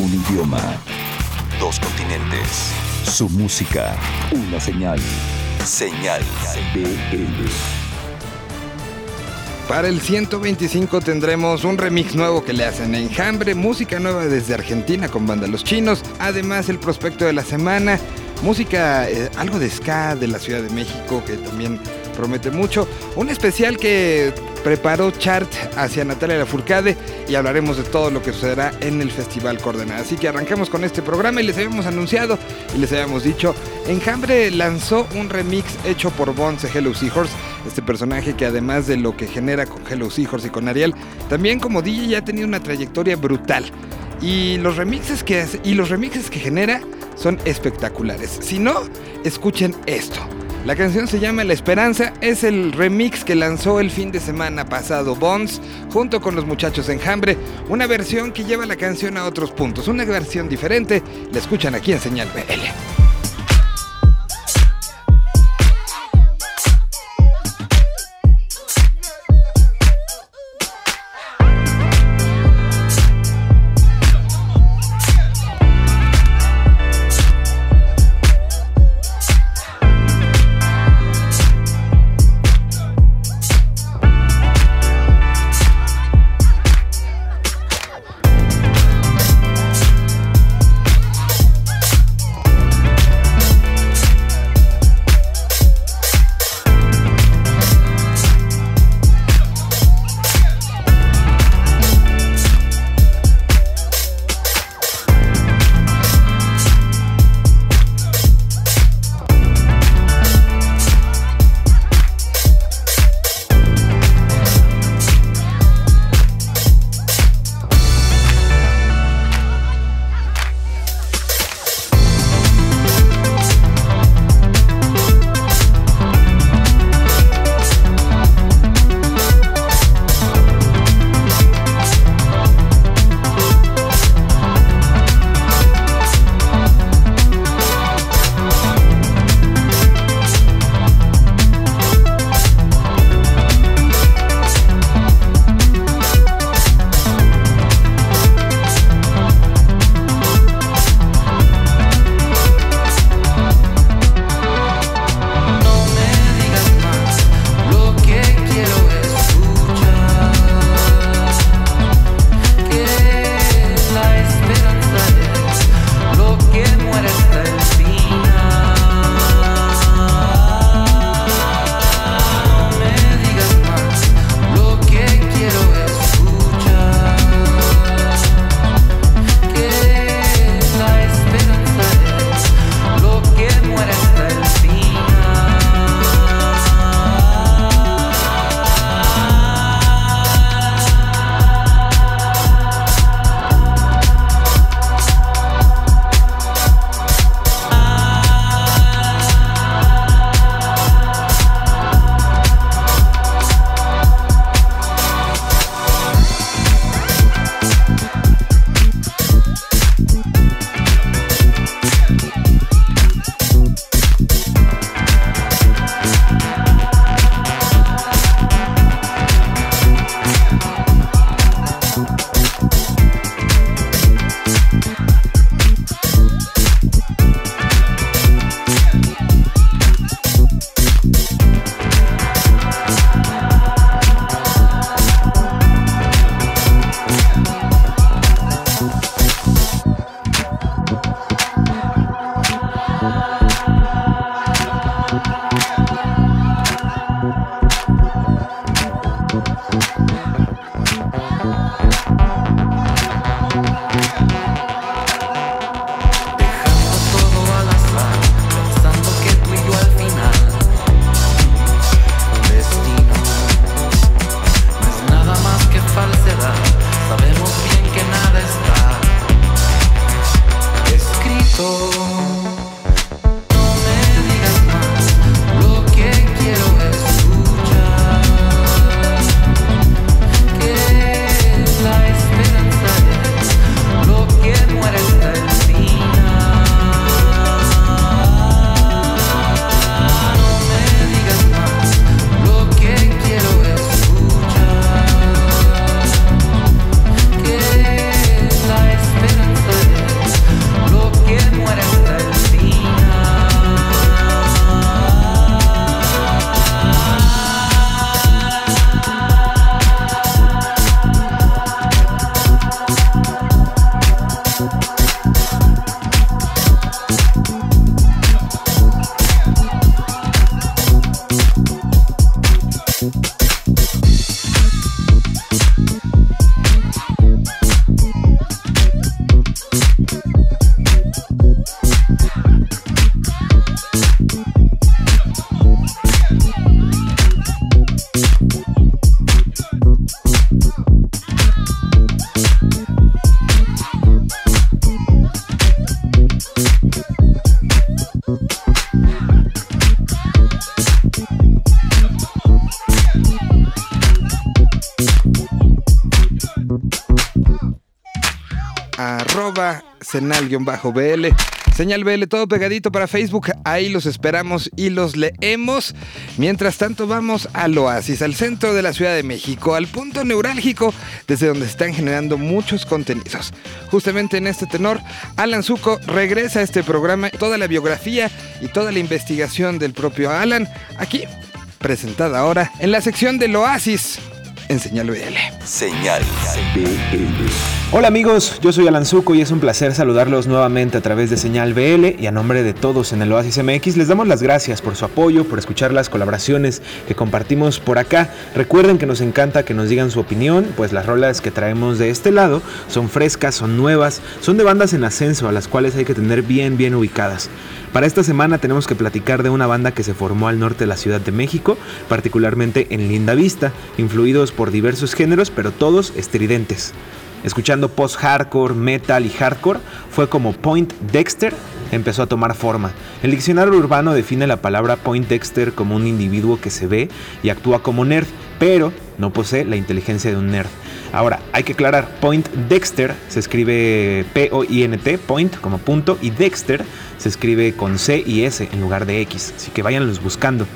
Un idioma. Dos continentes. Su música. Una señal. Señal BL. Para el 125 tendremos un remix nuevo que le hacen Enjambre, música nueva desde Argentina con banda Los Chinos, además el prospecto de la semana, música, eh, algo de ska de la Ciudad de México que también promete mucho, un especial que preparó Chart hacia Natalia Lafourcade y hablaremos de todo lo que sucederá en el Festival Coordenada. Así que arrancamos con este programa y les habíamos anunciado y les habíamos dicho, Enjambre lanzó un remix hecho por Bones de Hello Seahorse, este personaje que además de lo que genera con Hello Seahorse y con Ariel, también como DJ ya ha tenido una trayectoria brutal. Y los remixes que hace- y los remixes que genera son espectaculares. Si no, escuchen esto. La canción se llama La Esperanza, es el remix que lanzó el fin de semana pasado Bonds junto con los muchachos Enjambre, una versión que lleva la canción a otros puntos, una versión diferente, la escuchan aquí en Señal BL. Arroba senal-bl. Señal BL, todo pegadito para Facebook. Ahí los esperamos y los leemos. Mientras tanto, vamos al oasis, al centro de la Ciudad de México, al punto neurálgico desde donde están generando muchos contenidos. Justamente en este tenor, Alan Zuko regresa a este programa, toda la biografía y toda la investigación del propio Alan, aquí, presentada ahora en la sección del oasis en Señal BL. Señal BL. Hola amigos, yo soy Alan Zuko y es un placer saludarlos nuevamente a través de Señal BL y a nombre de todos en el Oasis MX les damos las gracias por su apoyo, por escuchar las colaboraciones que compartimos por acá. Recuerden que nos encanta que nos digan su opinión, pues las rolas que traemos de este lado son frescas, son nuevas, son de bandas en ascenso a las cuales hay que tener bien bien ubicadas. Para esta semana tenemos que platicar de una banda que se formó al norte de la Ciudad de México, particularmente en Linda Vista, influidos por diversos géneros, pero todos estridentes. Escuchando post-hardcore, metal y hardcore, fue como Point Dexter empezó a tomar forma. El diccionario urbano define la palabra Point Dexter como un individuo que se ve y actúa como nerd, pero no posee la inteligencia de un nerd. Ahora, hay que aclarar, Point Dexter se escribe P-O-I-N-T, Point como punto, y Dexter se escribe con C y S en lugar de X, así que váyanlos buscando.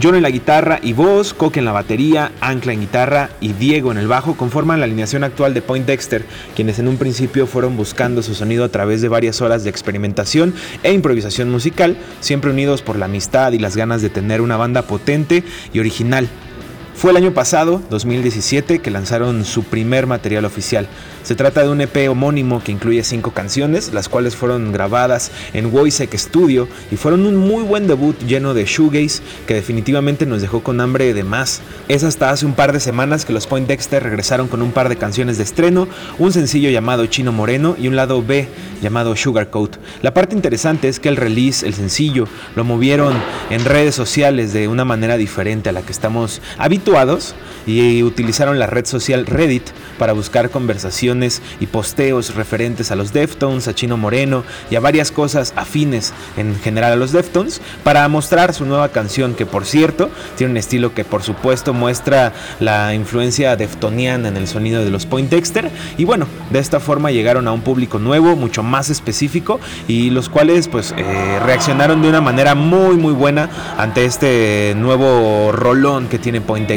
John en la guitarra y voz, Coque en la batería, Ancla en guitarra y Diego en el bajo conforman la alineación actual de Point Dexter, quienes en un principio fueron buscando su sonido a través de varias horas de experimentación e improvisación musical, siempre unidos por la amistad y las ganas de tener una banda potente y original. Fue el año pasado, 2017, que lanzaron su primer material oficial. Se trata de un EP homónimo que incluye cinco canciones, las cuales fueron grabadas en Wojciech Studio y fueron un muy buen debut lleno de shoegaze que definitivamente nos dejó con hambre de más. Es hasta hace un par de semanas que los Point Dexter regresaron con un par de canciones de estreno, un sencillo llamado Chino Moreno y un lado B llamado Sugarcoat. La parte interesante es que el release, el sencillo, lo movieron en redes sociales de una manera diferente a la que estamos habituados y utilizaron la red social Reddit para buscar conversación y posteos referentes a los Deftones, a Chino Moreno y a varias cosas afines en general a los Deftones para mostrar su nueva canción que por cierto tiene un estilo que por supuesto muestra la influencia deftoniana en el sonido de los Point Dexter. Y bueno, de esta forma llegaron a un público nuevo, mucho más específico y los cuales pues eh, reaccionaron de una manera muy muy buena ante este nuevo rolón que tiene Point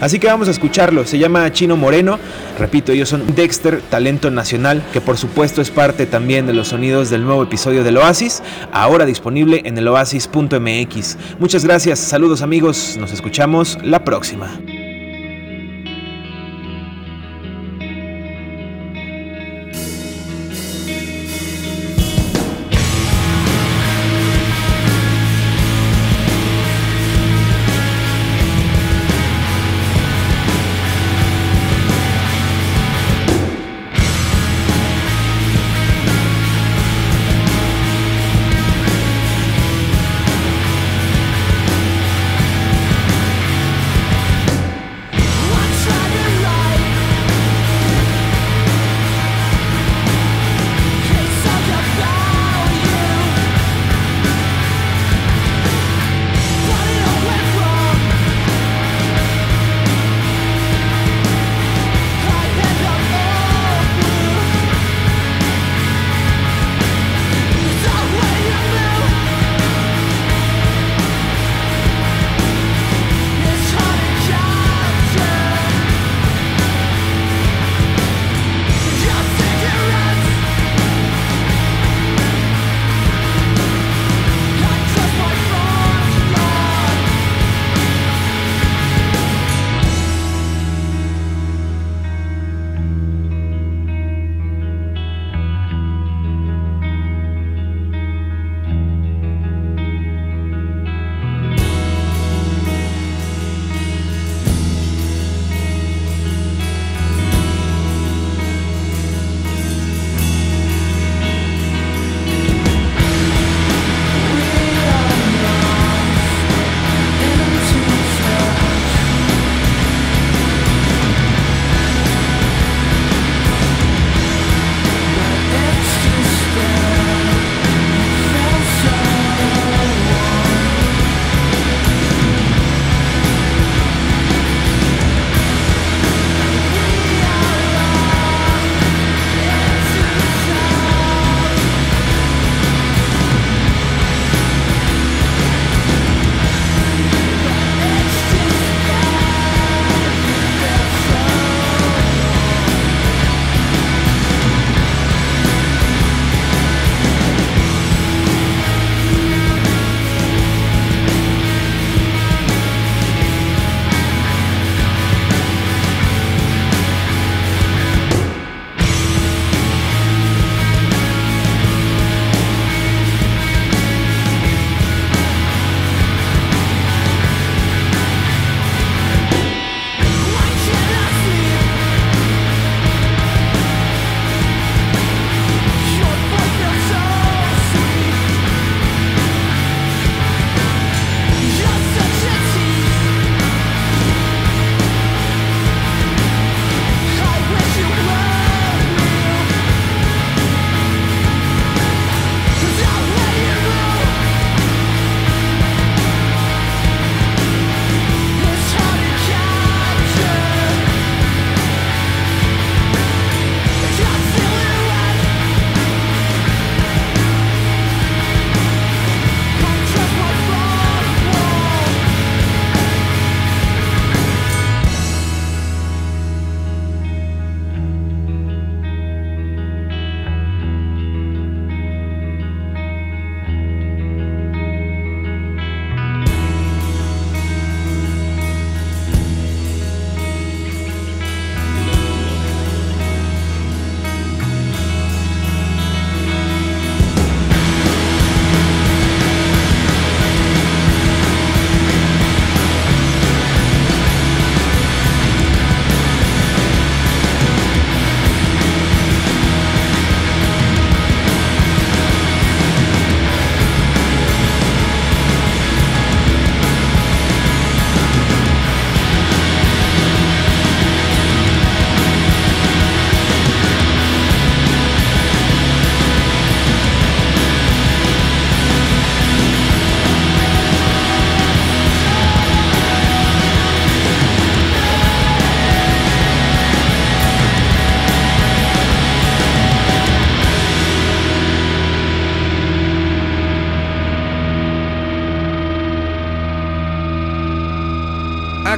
Así que vamos a escucharlo, se llama Chino Moreno, repito, ellos son Dexter talento nacional, que por supuesto es parte también de los sonidos del nuevo episodio del Oasis, ahora disponible en el oasis.mx. Muchas gracias, saludos amigos, nos escuchamos la próxima.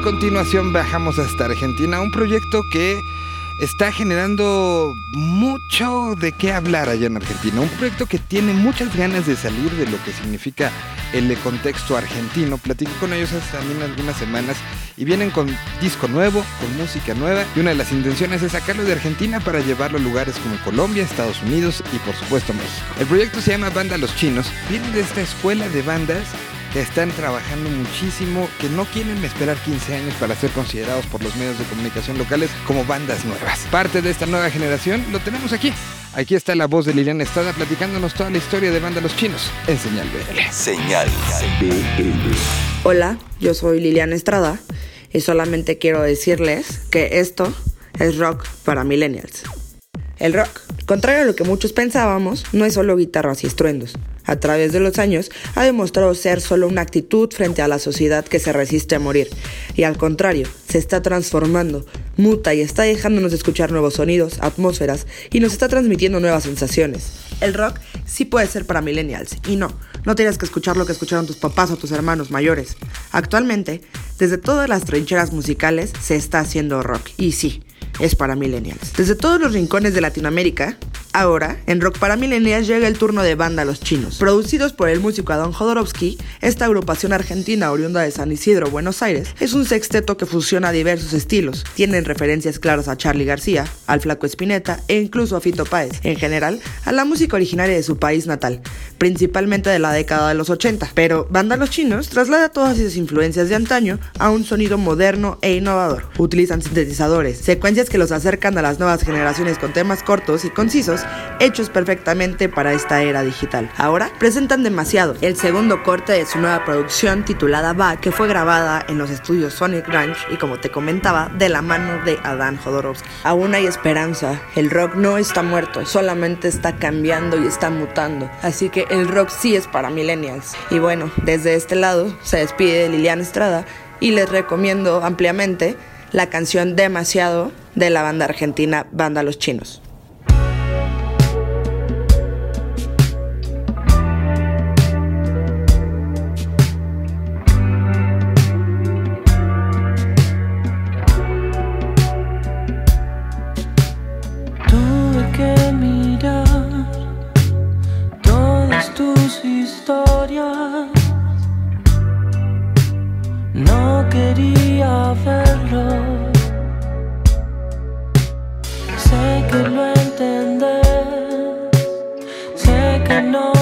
Continuación bajamos hasta Argentina, un proyecto que está generando mucho de qué hablar allá en Argentina. Un proyecto que tiene muchas ganas de salir de lo que significa el contexto argentino. Platiqué con ellos hace también algunas semanas y vienen con disco nuevo, con música nueva. Y una de las intenciones es sacarlo de Argentina para llevarlo a lugares como Colombia, Estados Unidos y por supuesto México. El proyecto se llama Banda Los Chinos. Viene de esta escuela de bandas que están trabajando muchísimo, que no quieren esperar 15 años para ser considerados por los medios de comunicación locales como bandas nuevas. Parte de esta nueva generación lo tenemos aquí. Aquí está la voz de Liliana Estrada platicándonos toda la historia de Banda Los Chinos en Señal BL. Señal BL. Hola, yo soy Liliana Estrada y solamente quiero decirles que esto es rock para millennials. El rock, contrario a lo que muchos pensábamos, no es solo guitarras y estruendos. A través de los años ha demostrado ser solo una actitud frente a la sociedad que se resiste a morir. Y al contrario, se está transformando, muta y está dejándonos escuchar nuevos sonidos, atmósferas y nos está transmitiendo nuevas sensaciones. El rock sí puede ser para millennials y no, no tienes que escuchar lo que escucharon tus papás o tus hermanos mayores. Actualmente, desde todas las trincheras musicales se está haciendo rock y sí, es para millennials. Desde todos los rincones de Latinoamérica, ahora, en Rock para Millennials llega el turno de banda Los Chinos. Producidos por el músico Adon Jodorowsky, esta agrupación argentina oriunda de San Isidro, Buenos Aires, es un sexteto que fusiona diversos estilos. Tienen referencias claras a Charlie García, al Flaco Espineta e incluso a Fito Páez. En general, a la música originaria de su país natal, principalmente de la década de los 80. Pero Banda Los Chinos traslada todas esas influencias de antaño a un sonido moderno e innovador. Utilizan sintetizadores, secuencias que los acercan a las nuevas generaciones con temas cortos y concisos, hechos perfectamente para esta era digital. Ahora presentan demasiado, el segundo corte de su nueva producción titulada Va, que fue grabada en los estudios Sonic Ranch y como te comentaba, de la mano de Adán Jodorowsky. Aún hay esperanza, el rock no está muerto, solamente está cambiando y está mutando. Así que el rock sí es para millennials. Y bueno, desde este lado se despide Liliana Estrada y les recomiendo ampliamente la canción Demasiado de la banda argentina Banda Los Chinos. Tuve que mirar todas tus historias. No quería Sé que lo entendés. Sé que no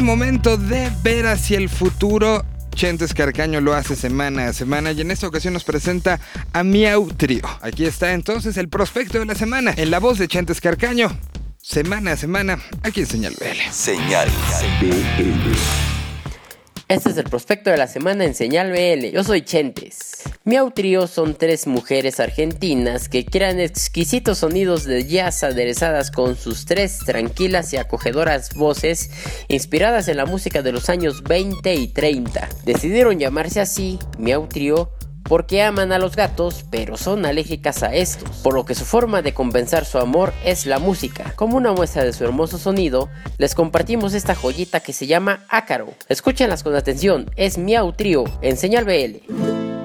momento de ver hacia el futuro. Chentes Carcaño lo hace semana a semana y en esta ocasión nos presenta a Miau Trio. Aquí está entonces el prospecto de la semana en la voz de Chentes Carcaño. Semana a semana, aquí en Señal BL. Señal BL. Este es el prospecto de la semana en Señal BL. Yo soy Chentes. Miau Trio son tres mujeres argentinas que crean exquisitos sonidos de jazz aderezadas con sus tres tranquilas y acogedoras voces inspiradas en la música de los años 20 y 30. Decidieron llamarse así Miau Trio porque aman a los gatos, pero son alérgicas a estos, por lo que su forma de compensar su amor es la música. Como una muestra de su hermoso sonido, les compartimos esta joyita que se llama Ácaro. Escúchenlas con atención, es Miau Trio en Señal BL.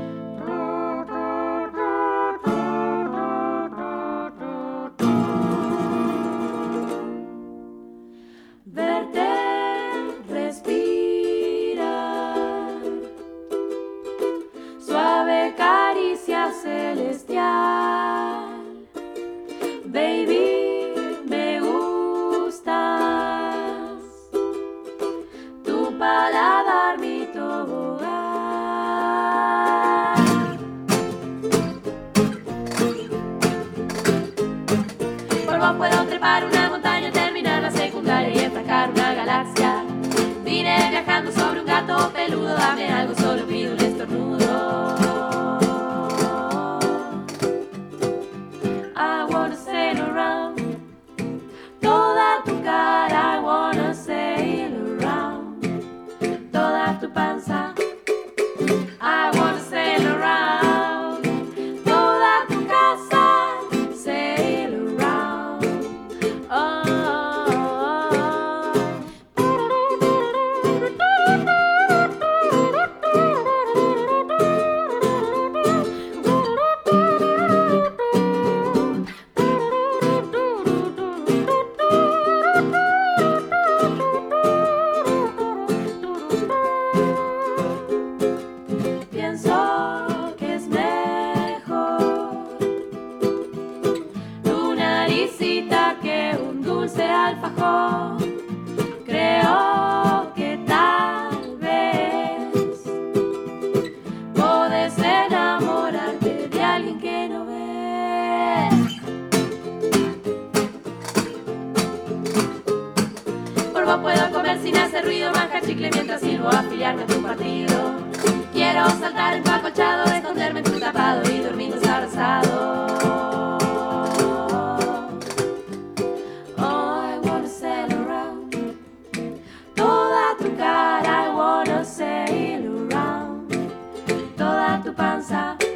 Toda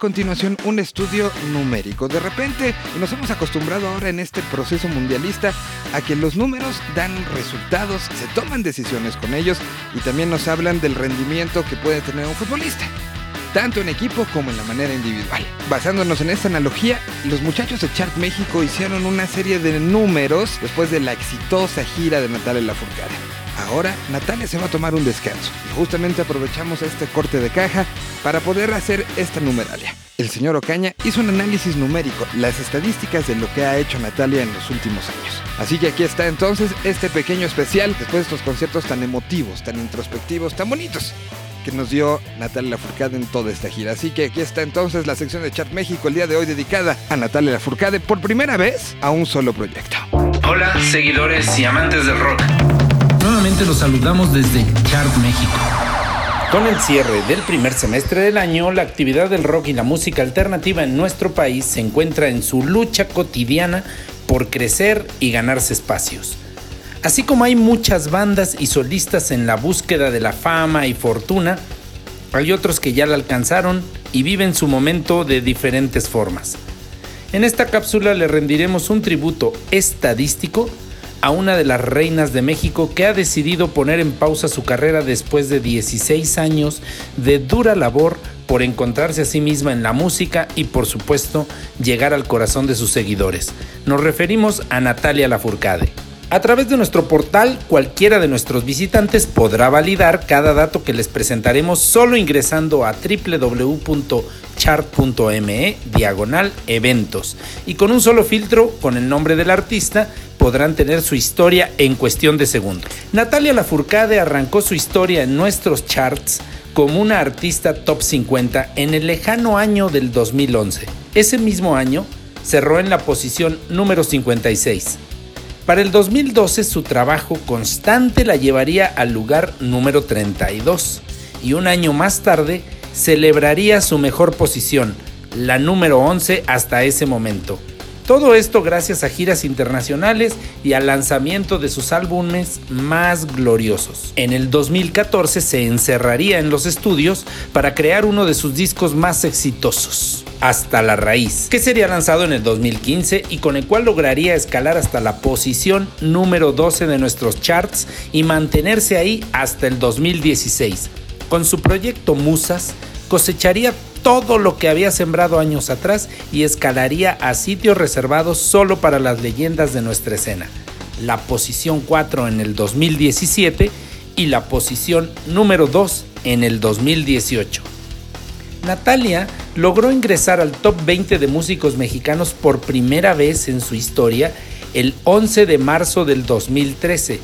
continuación, un estudio numérico. De repente, nos hemos acostumbrado ahora en este proceso mundialista a que los números dan resultados, se toman decisiones con ellos y también nos hablan del rendimiento que puede tener un futbolista, tanto en equipo como en la manera individual. Basándonos en esta analogía, los muchachos de Chart México hicieron una serie de números después de la exitosa gira de Natalia Lafourcade. Ahora Natalia se va a tomar un descanso y justamente aprovechamos este corte de caja para poder hacer esta numeralia. El señor Ocaña hizo un análisis numérico, las estadísticas de lo que ha hecho Natalia en los últimos años. Así que aquí está entonces este pequeño especial después de estos conciertos tan emotivos, tan introspectivos, tan bonitos que nos dio Natalia Lafourcade en toda esta gira. Así que aquí está entonces la sección de Chat México el día de hoy dedicada a Natalia Lafourcade por primera vez a un solo proyecto. Hola, seguidores y amantes del rock. Nuevamente los saludamos desde Chart México. Con el cierre del primer semestre del año, la actividad del rock y la música alternativa en nuestro país se encuentra en su lucha cotidiana por crecer y ganarse espacios. Así como hay muchas bandas y solistas en la búsqueda de la fama y fortuna, hay otros que ya la alcanzaron y viven su momento de diferentes formas. En esta cápsula le rendiremos un tributo estadístico a una de las reinas de México que ha decidido poner en pausa su carrera después de 16 años de dura labor por encontrarse a sí misma en la música y por supuesto llegar al corazón de sus seguidores. Nos referimos a Natalia Lafourcade. A través de nuestro portal, cualquiera de nuestros visitantes podrá validar cada dato que les presentaremos solo ingresando a www.chart.me diagonal eventos y con un solo filtro con el nombre del artista podrán tener su historia en cuestión de segundos. Natalia Lafourcade arrancó su historia en nuestros charts como una artista top 50 en el lejano año del 2011. Ese mismo año cerró en la posición número 56 para el 2012 su trabajo constante la llevaría al lugar número 32 y un año más tarde celebraría su mejor posición, la número 11 hasta ese momento. Todo esto gracias a giras internacionales y al lanzamiento de sus álbumes más gloriosos. En el 2014 se encerraría en los estudios para crear uno de sus discos más exitosos, Hasta la Raíz, que sería lanzado en el 2015 y con el cual lograría escalar hasta la posición número 12 de nuestros charts y mantenerse ahí hasta el 2016. Con su proyecto Musas, cosecharía todo lo que había sembrado años atrás y escalaría a sitios reservados solo para las leyendas de nuestra escena. La posición 4 en el 2017 y la posición número 2 en el 2018. Natalia logró ingresar al top 20 de músicos mexicanos por primera vez en su historia el 11 de marzo del 2013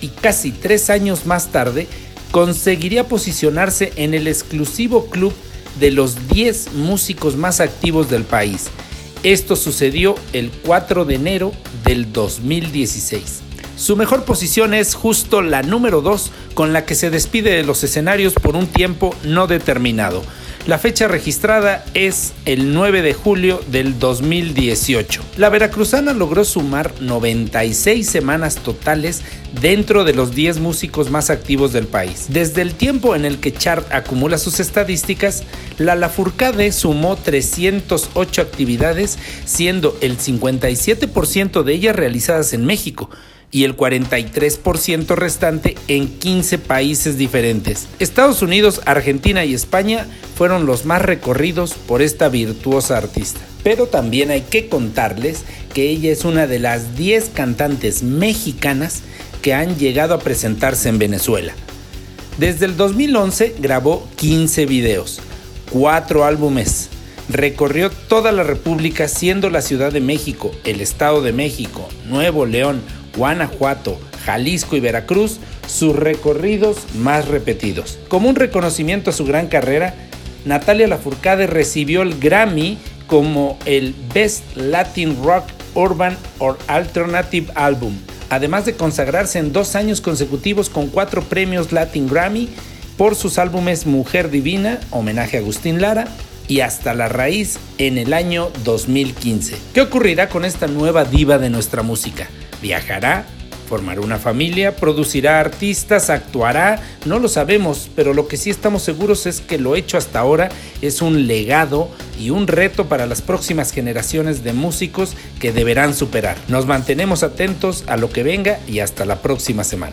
y casi tres años más tarde conseguiría posicionarse en el exclusivo club de los 10 músicos más activos del país. Esto sucedió el 4 de enero del 2016. Su mejor posición es justo la número 2 con la que se despide de los escenarios por un tiempo no determinado. La fecha registrada es el 9 de julio del 2018. La veracruzana logró sumar 96 semanas totales dentro de los 10 músicos más activos del país. Desde el tiempo en el que Chart acumula sus estadísticas, la Lafurcade sumó 308 actividades, siendo el 57% de ellas realizadas en México y el 43% restante en 15 países diferentes. Estados Unidos, Argentina y España fueron los más recorridos por esta virtuosa artista. Pero también hay que contarles que ella es una de las 10 cantantes mexicanas que han llegado a presentarse en Venezuela. Desde el 2011 grabó 15 videos, 4 álbumes, recorrió toda la República siendo la Ciudad de México, el Estado de México, Nuevo León, Guanajuato, Jalisco y Veracruz sus recorridos más repetidos. Como un reconocimiento a su gran carrera, Natalia Lafourcade recibió el Grammy como el Best Latin Rock Urban or Alternative Album, además de consagrarse en dos años consecutivos con cuatro premios Latin Grammy por sus álbumes Mujer Divina, homenaje a Agustín Lara, y Hasta la Raíz en el año 2015. ¿Qué ocurrirá con esta nueva diva de nuestra música? ¿Viajará? ¿Formará una familia? ¿Producirá artistas? ¿Actuará? No lo sabemos, pero lo que sí estamos seguros es que lo hecho hasta ahora es un legado y un reto para las próximas generaciones de músicos que deberán superar. Nos mantenemos atentos a lo que venga y hasta la próxima semana.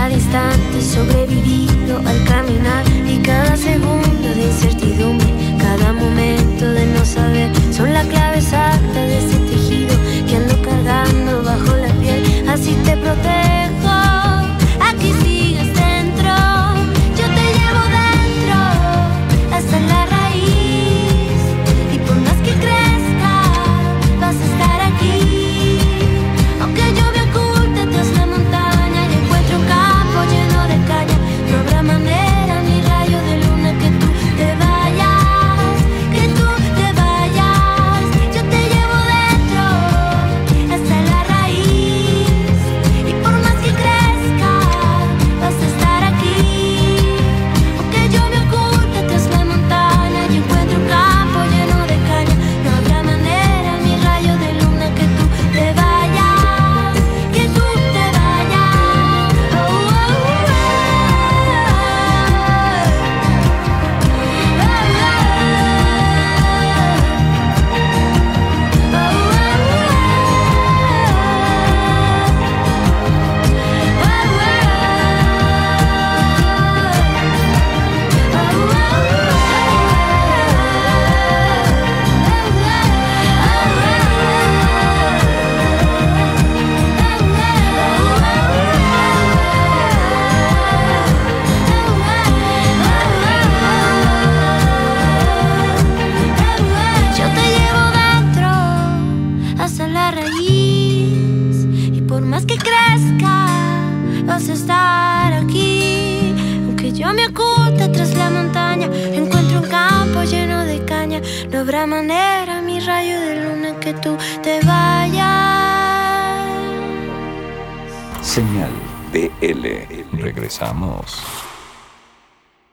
cada instante sobrevivido al caminar y cada segundo de incertidumbre, cada momento de no saber son la clave exacta de